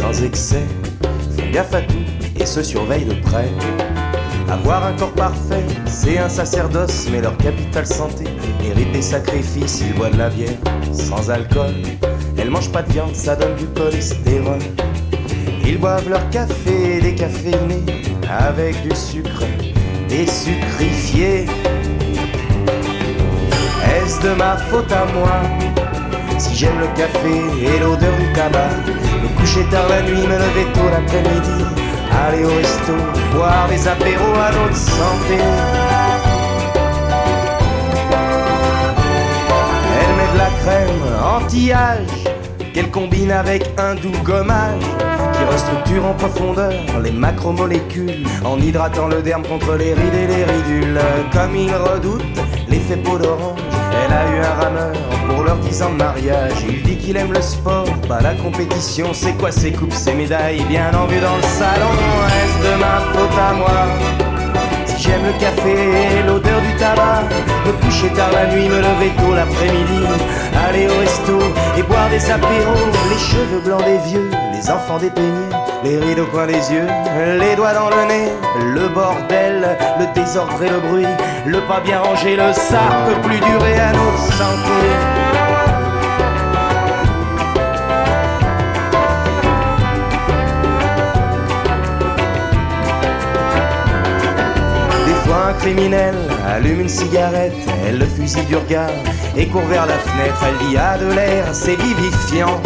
sans excès, font gaffe à tout et se surveillent de près. Avoir un corps parfait, c'est un sacerdoce, mais leur capital santé mérite des sacrifices. Ils boivent de la bière sans alcool, elles mangent pas de viande, ça donne du cholestérol. Ils boivent leur café décaféiné avec du sucre sucrifié. Est-ce de ma faute à moi si j'aime le café et l'odeur du tabac? Me coucher tard la nuit, me lever tôt l'après-midi Aller au resto, boire des apéros à notre santé Elle met de la crème anti-âge Qu'elle combine avec un doux gommage qui restructure en profondeur les macromolécules en hydratant le derme contre les rides et les ridules. Comme il redoute l'effet peau d'orange, elle a eu un rameur pour leur 10 ans de mariage. Qu'il aime le sport, pas la compétition. C'est quoi ses coupes, ses médailles, bien en vue dans le salon? Est-ce de ma faute à moi? J'aime le café et l'odeur du tabac. Me coucher tard la nuit, me lever tôt l'après-midi. Aller au resto et boire des apéros. Les cheveux blancs des vieux, les enfants des peignés. Les rides au coin des yeux, les doigts dans le nez. Le bordel, le désordre et le bruit. Le pas bien rangé, le ça peut plus durer à notre santé. Un criminel allume une cigarette, elle le fusil du regard et court vers la fenêtre. Elle dit a de l'air, c'est vivifiant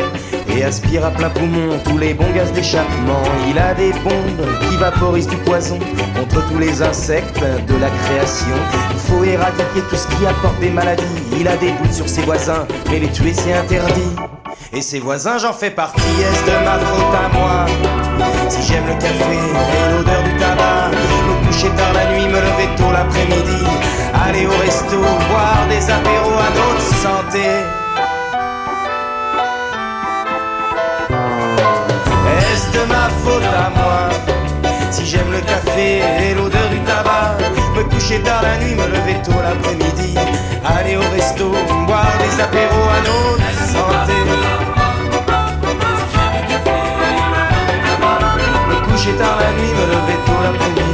et aspire à plein poumon tous les bons gaz d'échappement. Il a des bombes qui vaporisent du poison contre tous les insectes de la création. Il faut éradiquer tout ce qui apporte des maladies. Il a des doutes sur ses voisins, mais les tuer c'est interdit. Et ses voisins, j'en fais partie, est-ce de ma faute à moi? Si j'aime le café et l'odeur du tabac, coucher tard la nuit, me lever tôt l'après-midi, aller au resto, boire des apéros à notre santé. Est-ce de ma faute à moi Si j'aime le café et l'odeur du tabac, me coucher tard la nuit, me lever tôt l'après-midi, aller au resto, boire des apéros à notre santé. coucher tard la nuit, me lever tôt l'après-midi,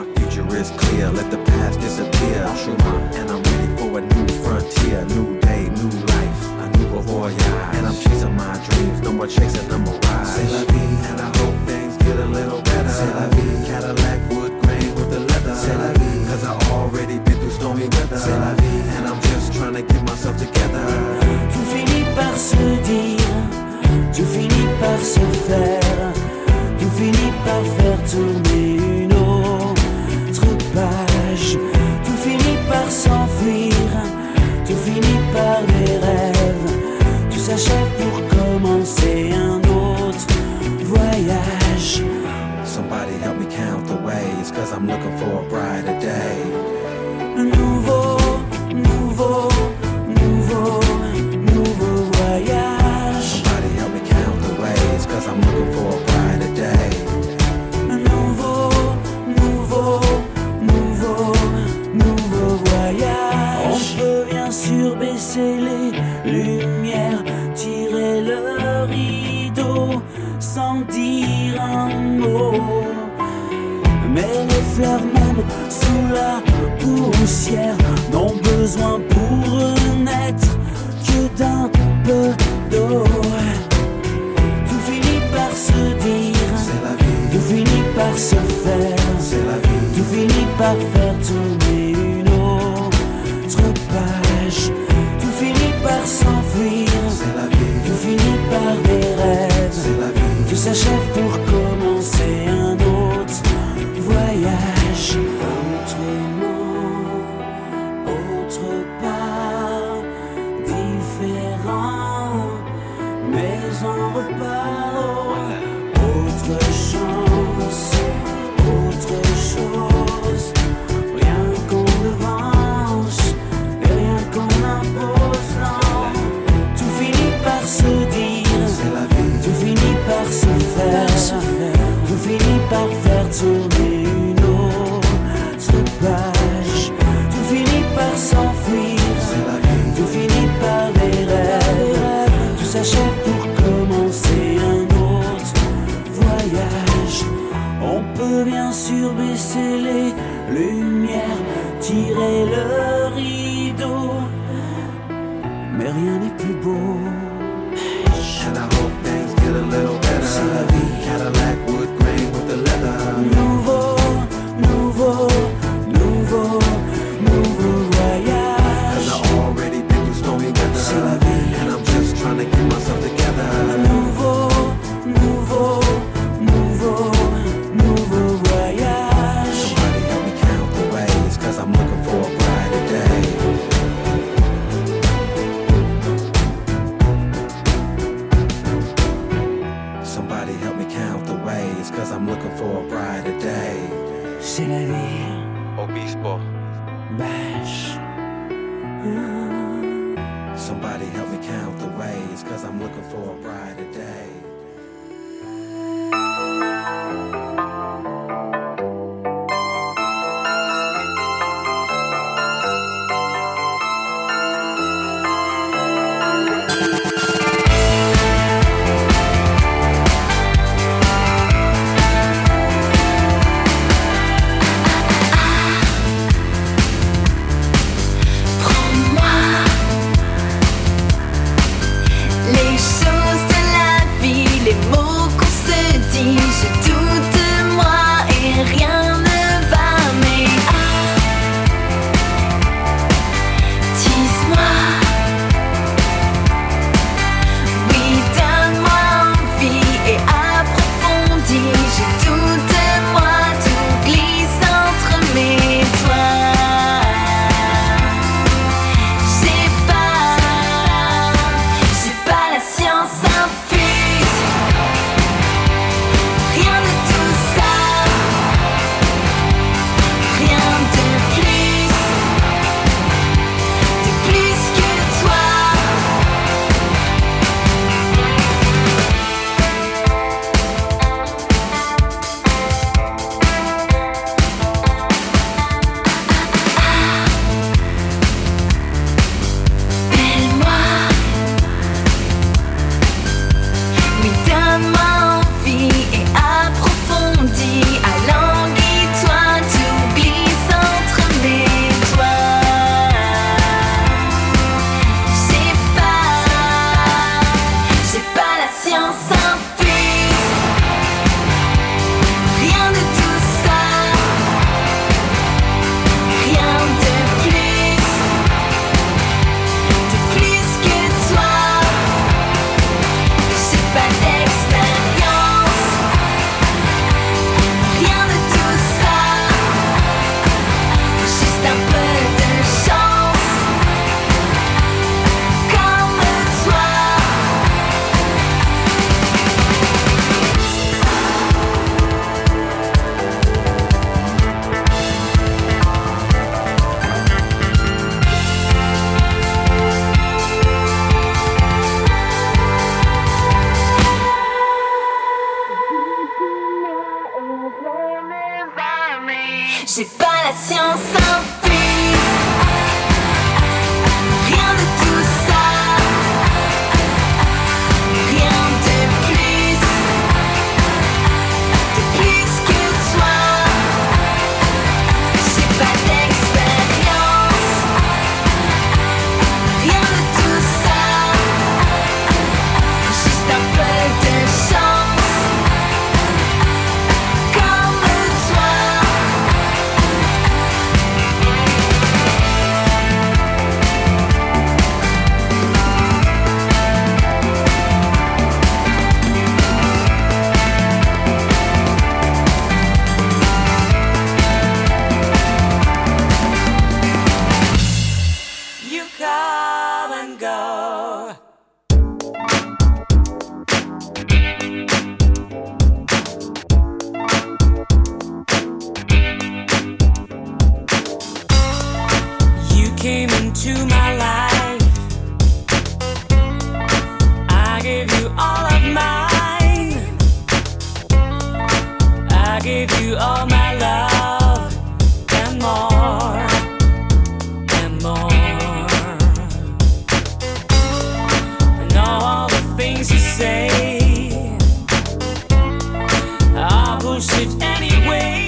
anyway.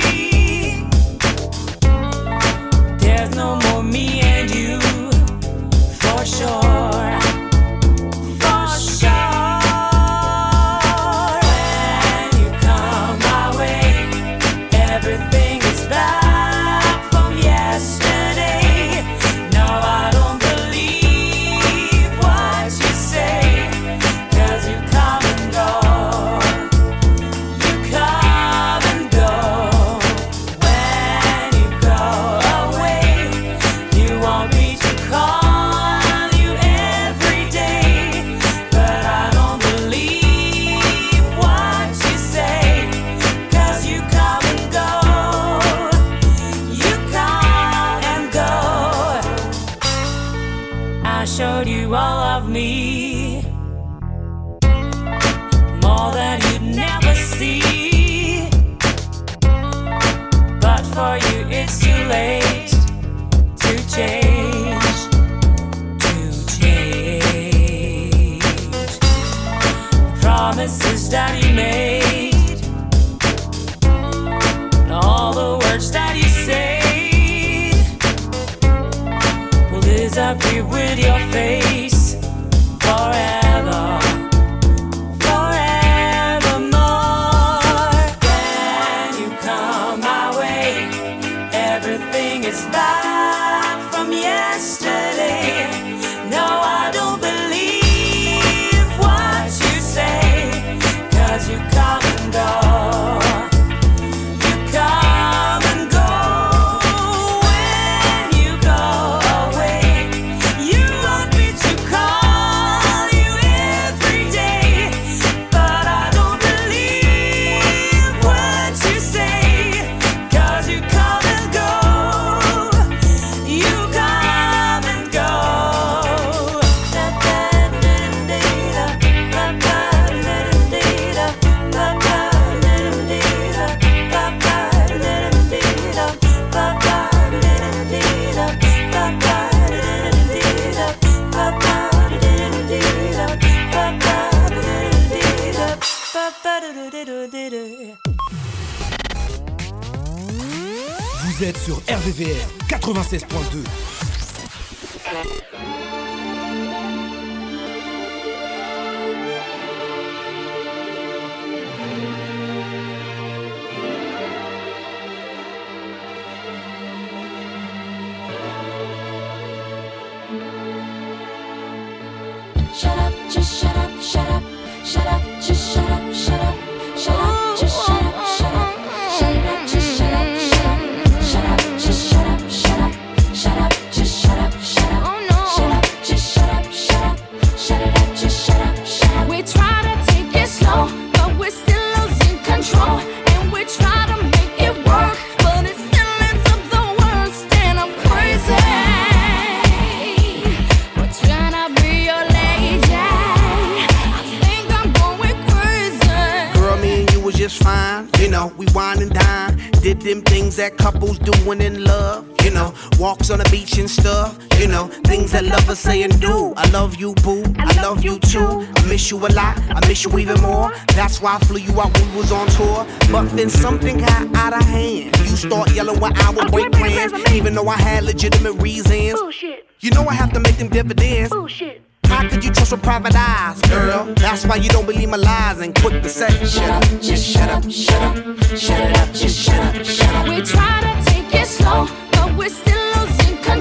You know, things that lovers say and do. I love you, boo. I, I love you too. I miss you a lot, I miss you even more. That's why I flew you out when we was on tour. But then something got out of hand. You start yelling when I would break plans, even though I had legitimate reasons. Bullshit. You know I have to make them dividends. Bullshit. How could you trust with private eyes, girl? That's why you don't believe my lies and quick to say, shut up, just shut up, shut up, shut it up, just shut up, shut up. We try to take it slow, but we're still losing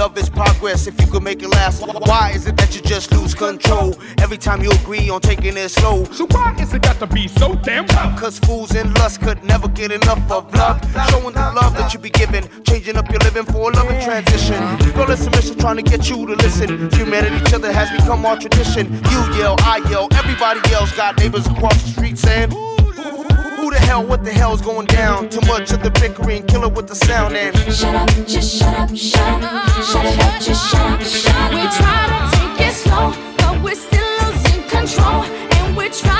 Love is progress if you could make it last. Why is it that you just lose control every time you agree on taking it slow? So why is it got to be so damn tough? Cause fools and lust could never get enough of love. Showing the love that you be giving, changing up your living for a loving transition. Girl, it's a mission trying to get you to listen. Humanity, each other has become our tradition. You yell, I yell, everybody yells. Got neighbors across the street saying, who the hell, what the hell's going down? Too much of the bickering, kill it with the sound and Shut up, just shut up, shut up, shut we try to take it slow, but we're still losing control, and we're trying.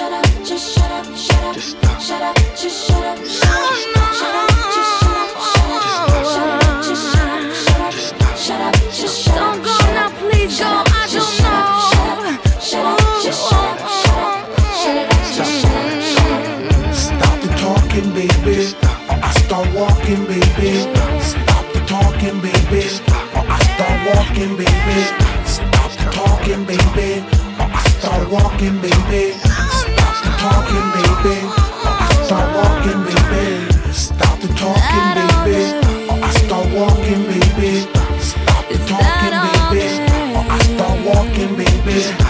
Shut up, just shut up, shut up, just stop. Shut up, just shut up, shut up, shut up, just shut up, shut up, just shut up, shut up, just stop. Shut up, just shut up. Don't go now, please go. I don't know. Shut up, just shut up, shut up, shut up, just shut up, shut up. Stop the talking, baby. I start walking, baby. Stop the talking, baby. I start walking, baby. Stop the talking, baby. I start walking, baby. Stop the talking, baby. I start walking, baby. Stop the talking, baby. I start walking, baby. Stop the talking, baby. I start walking, baby.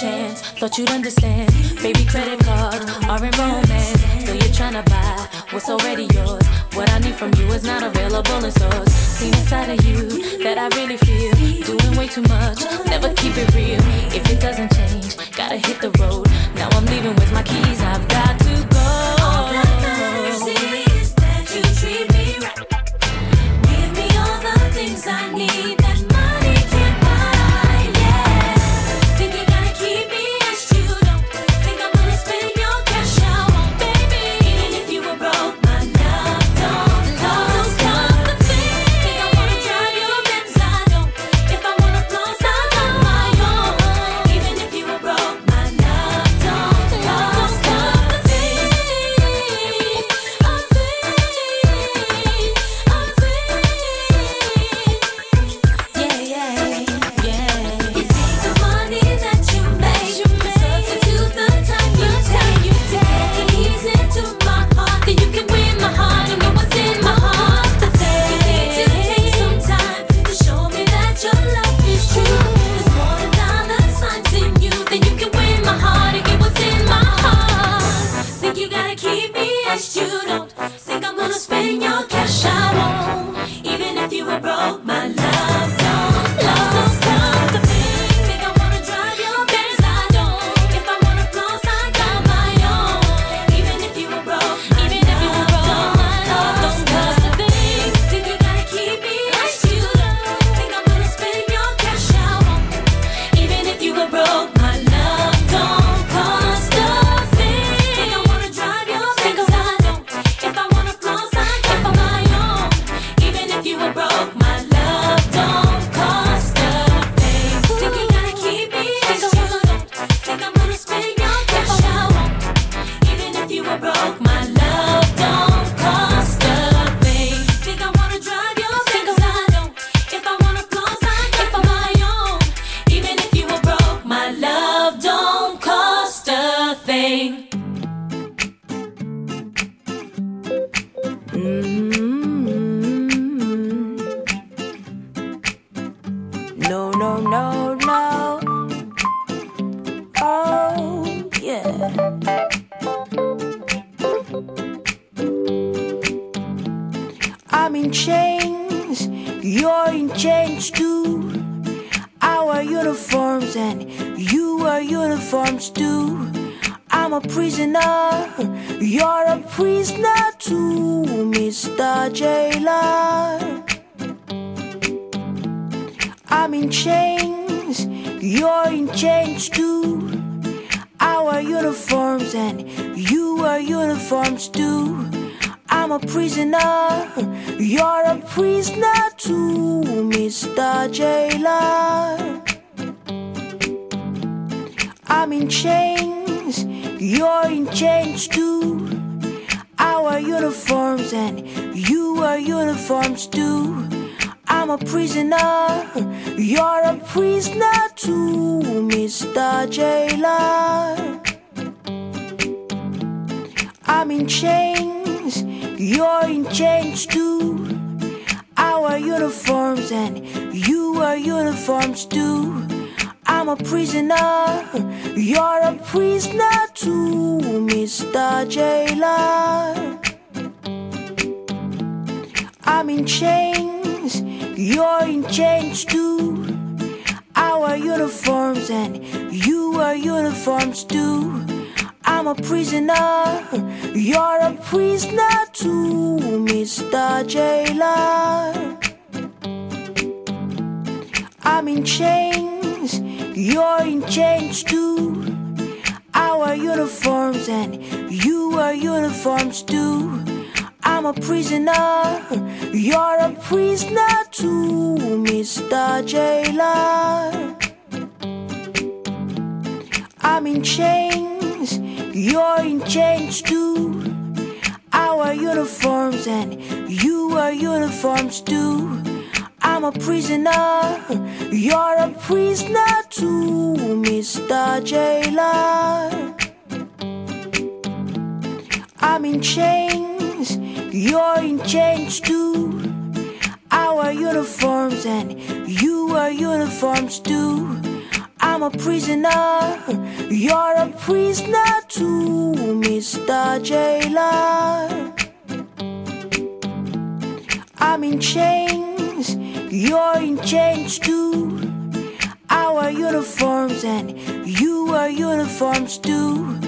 chance. Thought you'd understand. Baby, credit cards are in romance. So you're trying to buy what's already yours. What I need from you is not available in stores. Seen inside of you that I really feel. Doing way too much, never keep it real. If it doesn't change, gotta hit the road. Now I'm leaving with my keys, I've got to go. All I see is that you treat me right. Give me all the things I need. I'm in chains, you're in chains too. Our uniforms and you are uniforms too. I'm a prisoner, you're a prisoner too, Mr. Jailer. I'm in chains, you're in chains too. Our uniforms and you are uniforms too. I'm a prisoner. You're a prisoner too, Mr. Jailer. I'm in chains. You're in chains too. Our uniforms and you are uniforms too. I'm a prisoner. You're a prisoner too, Mr. Jailer. I'm in chains you're in chains too. Our uniforms and you are uniforms too. I'm a prisoner, you're a prisoner too, Mr. Jailer. I'm in chains, you're in chains too. Our uniforms and you are uniforms too. I'm a prisoner, you're a prisoner too, Mr. Jailer. I'm in chains, you're in chains too. Our uniforms and you are uniforms too.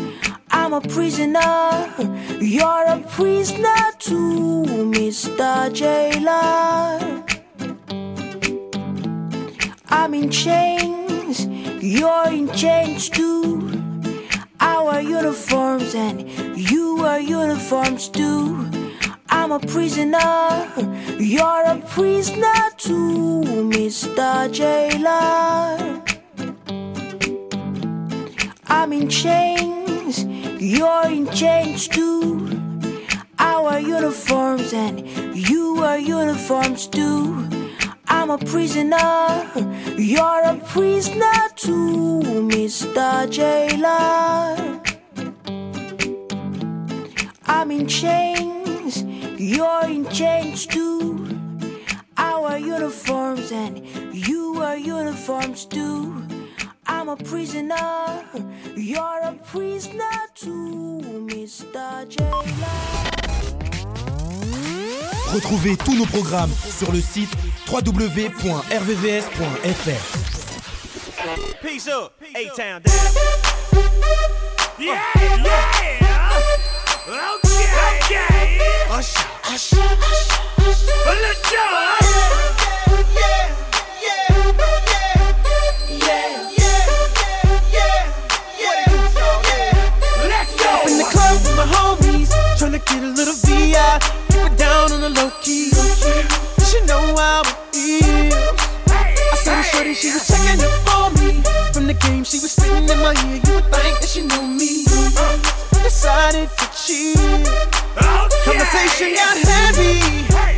I'm a prisoner, you're a prisoner too, Mr. Jailer. I'm in chains, you're in chains too. Our uniforms and you are uniforms too. I'm a prisoner, you're a prisoner too, Mr. Jailer. I'm in chains, you're in chains too. Our uniforms and you are uniforms too. I'm a prisoner, you're a prisoner too, Mr. Jailer. I'm in chains, you're in chains too. Our uniforms and you are uniforms too. I'm a prisoner, you're a prisoner too, Mr. Jailer. Retrouvez tous nos programmes sur le site www.rvvs.fr. Peace up, A-Town down. Yeah, yeah. Okay, okay. Hush, hush, hush. Let's go. Yeah, yeah, yeah, yeah, yeah, yeah. Let's go. Up in the club with my homies, tryna get a little VI. Keep it down on the low key. She know how it feels. I saw the shorty, she was checking up for me. From the game, she was spitting in my ear. You would think that she knew me. Decided to cheat. Oh, Conversation got heavy.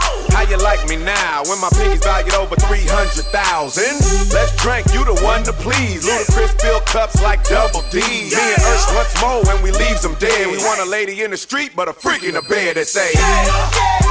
How you like me now when my pinky's valued over 300,000? Let's drink, you the one to please. Ludacris fill cups like double D. Me and Ursh once more when we leaves them dead. We want a lady in the street, but a freak in the bed that say, Take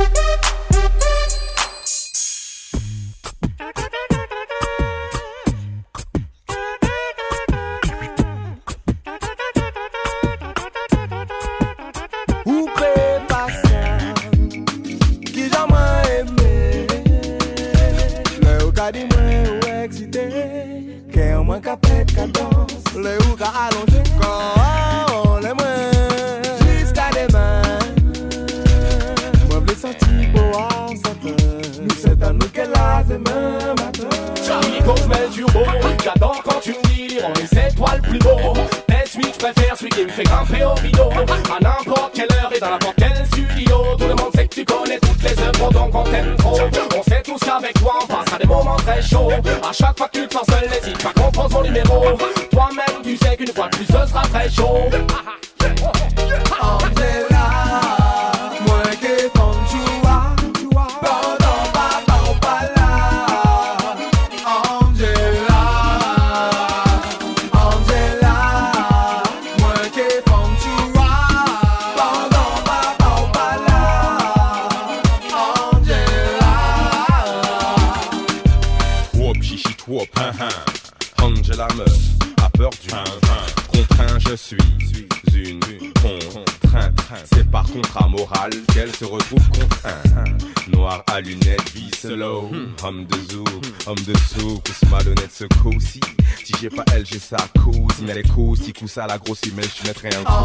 Thank you. Coussi, coussa la grosse mais je mettrai un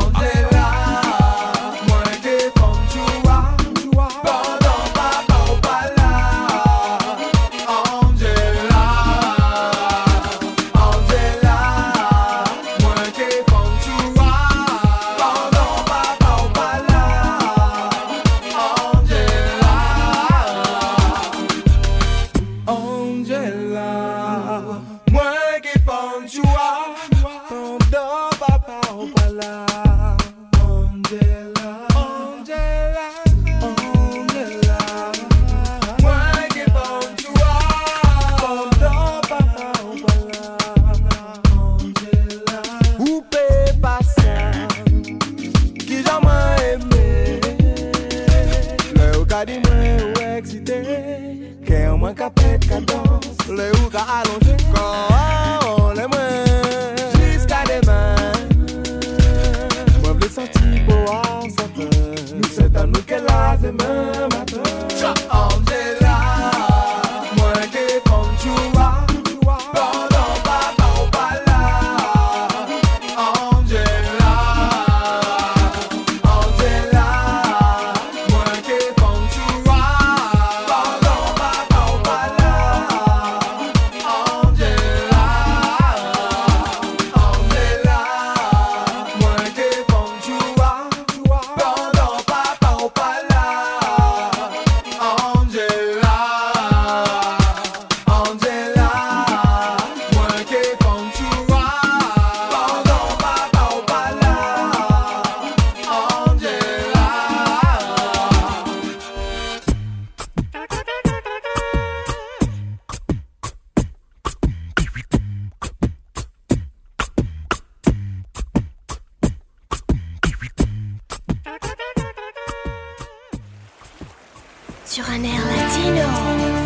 sur un air latino.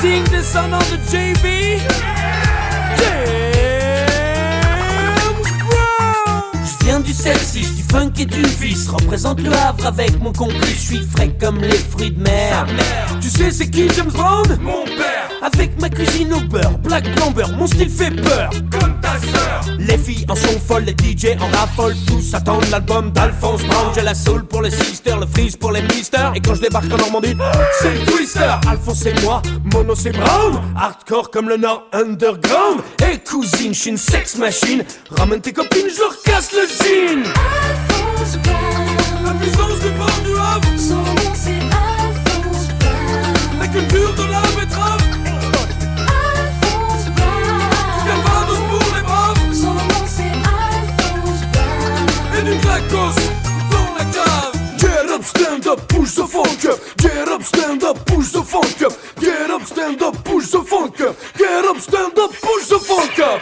King descendant de JB. Je viens du sexiste, du funk et du vice. Représente le Havre avec mon complice. Je suis frais comme les fruits de mer. Tu sais, c'est qui James Brown Mon père. Avec ma cuisine au beurre, Black Bomber, mon style fait peur. Comme ta sœur. Les filles en sont folles, les DJ en raffolent. Tous attendent l'album d'Alphonse Brown. J'ai la soul pour les sisters, le freeze pour les misters. Et quand je débarque en Normandie, c'est le twister. Alphonse c'est moi, Mono c'est Brown. Hardcore comme le Nord Underground. Et cousine, je suis une sex machine. Ramène tes copines, je leur casse le jean. La puissance du port du Havre. Son nom c'est Alphonse Brown. La culture de la betterave. Alphonse Brown. Calvados pour les braves. Son nom c'est Alphonse Brown. Et du Glacos dans la cave. Get up, stand up, push the funk up. Get up, stand up, push the funk up. Get up, stand up, push the funk up. Get up, stand up, push the funk up.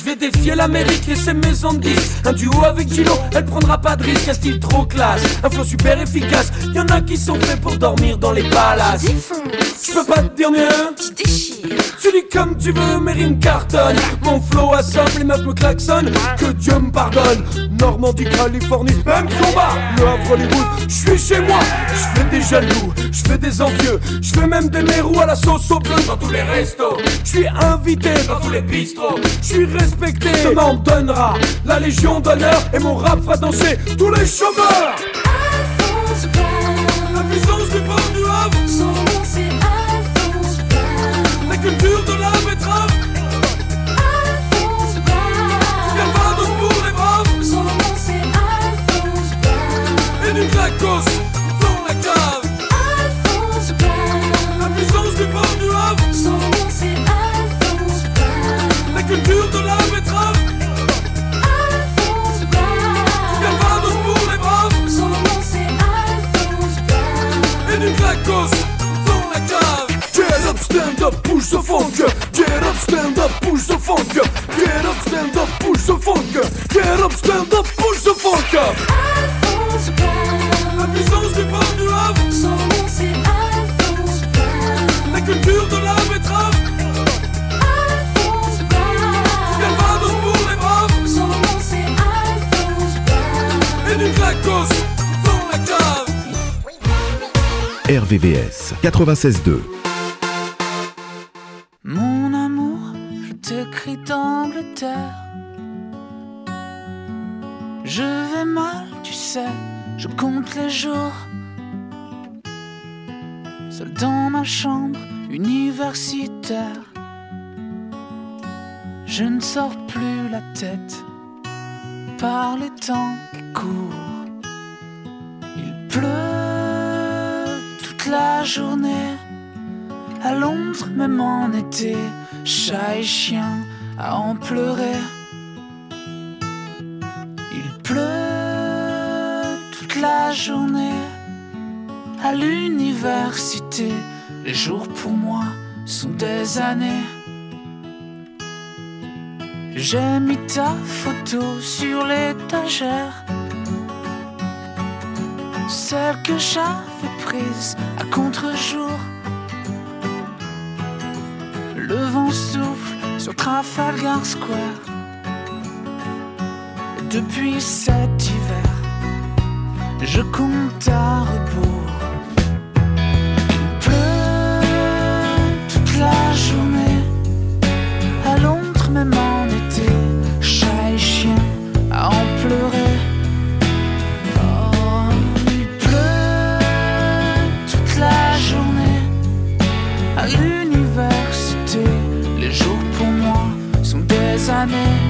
Je vais défier l'Amérique et ses maisons de Un duo avec Gino, elle prendra pas de risque Un style trop classe, un flow super efficace. Y'en a qui sont faits pour dormir dans les palaces. Je peux pas te dire mieux. Tu dis comme tu veux, mes rimes cartonnent Mon flow assomme, les meufs me klaxonnent. Que Dieu me pardonne. Normandie, Californie, même combat Le Havre, Hollywood, je suis chez moi. Je fais des jaloux, je fais des envieux. Je fais même des mérous à la sauce au bleu Dans tous les restos, je suis invité dans tous les bistrots. Je suis respecté, demain on me donnera La Légion d'honneur et mon rap fera danser tous les chômeurs. La puissance du port du Havre. Son nom c'est Alphonse Brown La culture de la betterave. Alphonse Brown Du Calvados pour les braves. Son nom c'est Alphonse Brown Et du Glacos stand up, push the funk. Get up, stand up, push the funk. Get up, stand up, push the funk. Get up, stand up, push the funk La puissance du port du Havre Son nom c'est Alphonse Brown La culture de la betterave Alphonse Brown Du Calvados pour les braves Son nom c'est Alphonse Brown Et du Glacos dans la cave RVVS 96.2. journée. À l'université, les jours pour moi sont des années. J'ai mis ta photo sur l'étagère. Celle que j'avais prise à contre-jour. Le vent souffle sur Trafalgar Square. Depuis cet hiver, je compte à rebours. Il pleut toute la journée. À Londres, même en été, chat et chien à en pleurer. Oh, il pleut toute la journée. À l'université, les jours pour moi sont des années.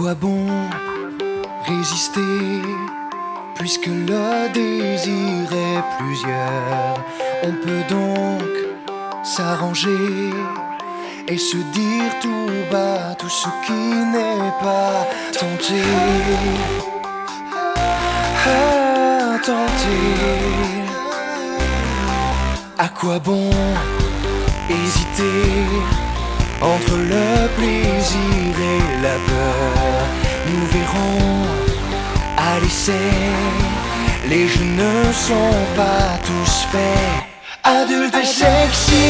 Quoi bon résister puisque le désir est plusieurs On peut donc s'arranger et se dire tout bas tout ce qui n'est pas tenté. Ah, tenter. À quoi bon hésiter? Entre le plaisir et la peur Nous verrons à l'essai. Les jeux ne sont pas tous faits. Adultes et sexy.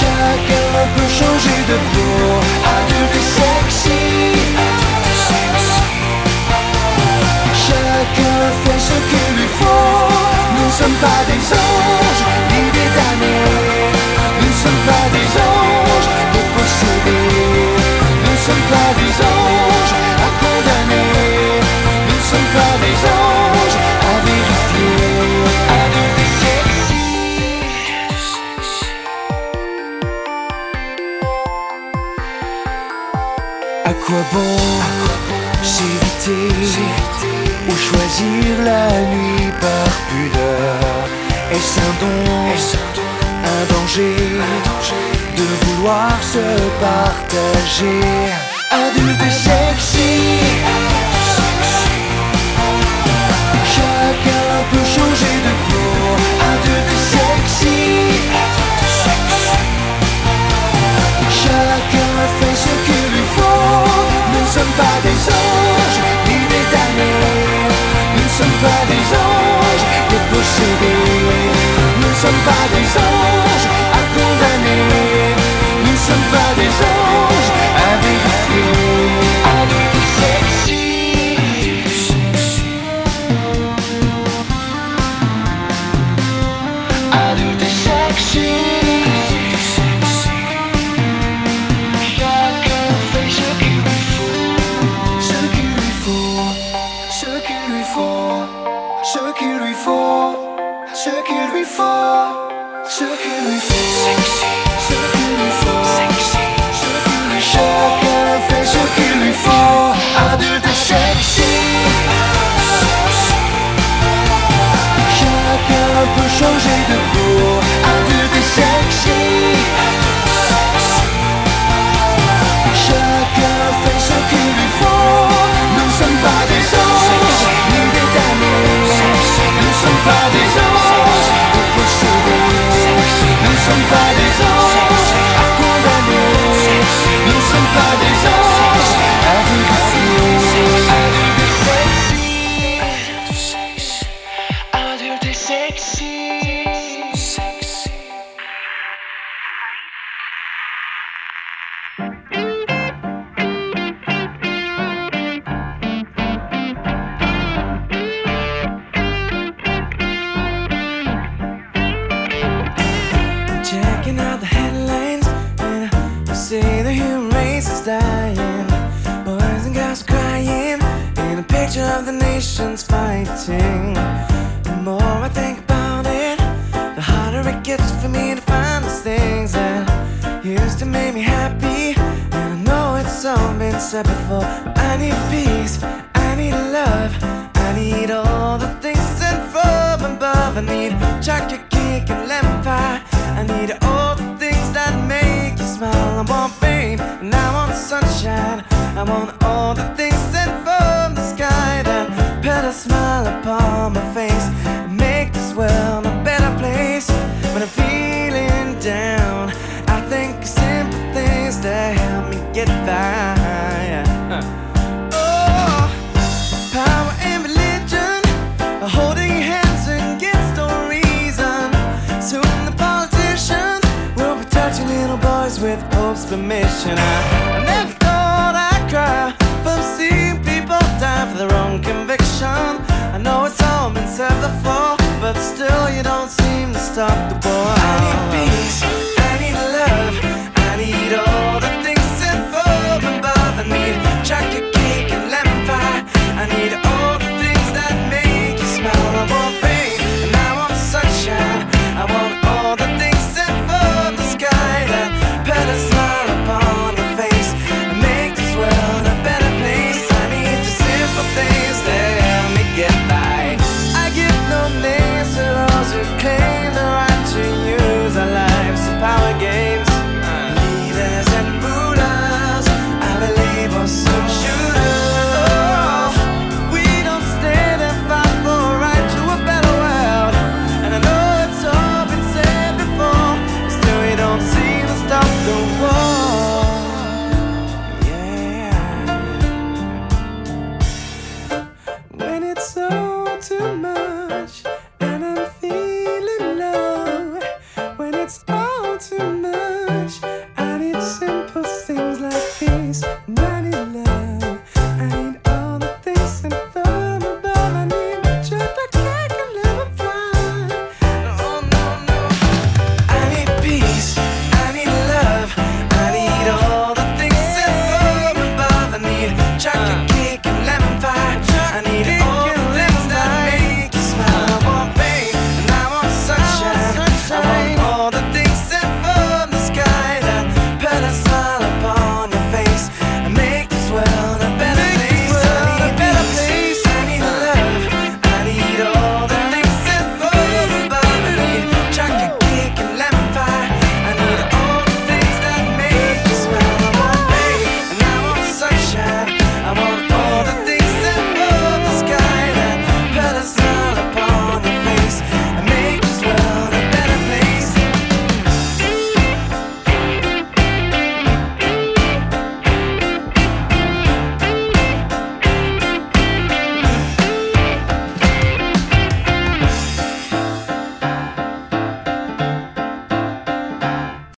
Chacun peut changer de peau. Adulte et sexy. Chacun fait ce qu'il lui faut. Nous ne sommes pas des anges, ni des damnés. Quoi bon s'éviter ou choisir la nuit par pudeur? Est-ce un don, un danger de vouloir se partager? Adulte et sexy the nations fighting. The more I think about it, the harder it gets for me to find those things that used to make me happy. And I know it's all been said before. I need peace, I need love, I need all the things sent from above. I need chocolate cake and lemon pie. I need all the things that make smile. I want rain and I want sunshine. I want all the things sent from the sky that put a smile upon my face Pope's permission. I, I never thought I'd cry from seeing people die for their own conviction. I know it's all been said before, but still you don't seem to stop the boy. I need peace,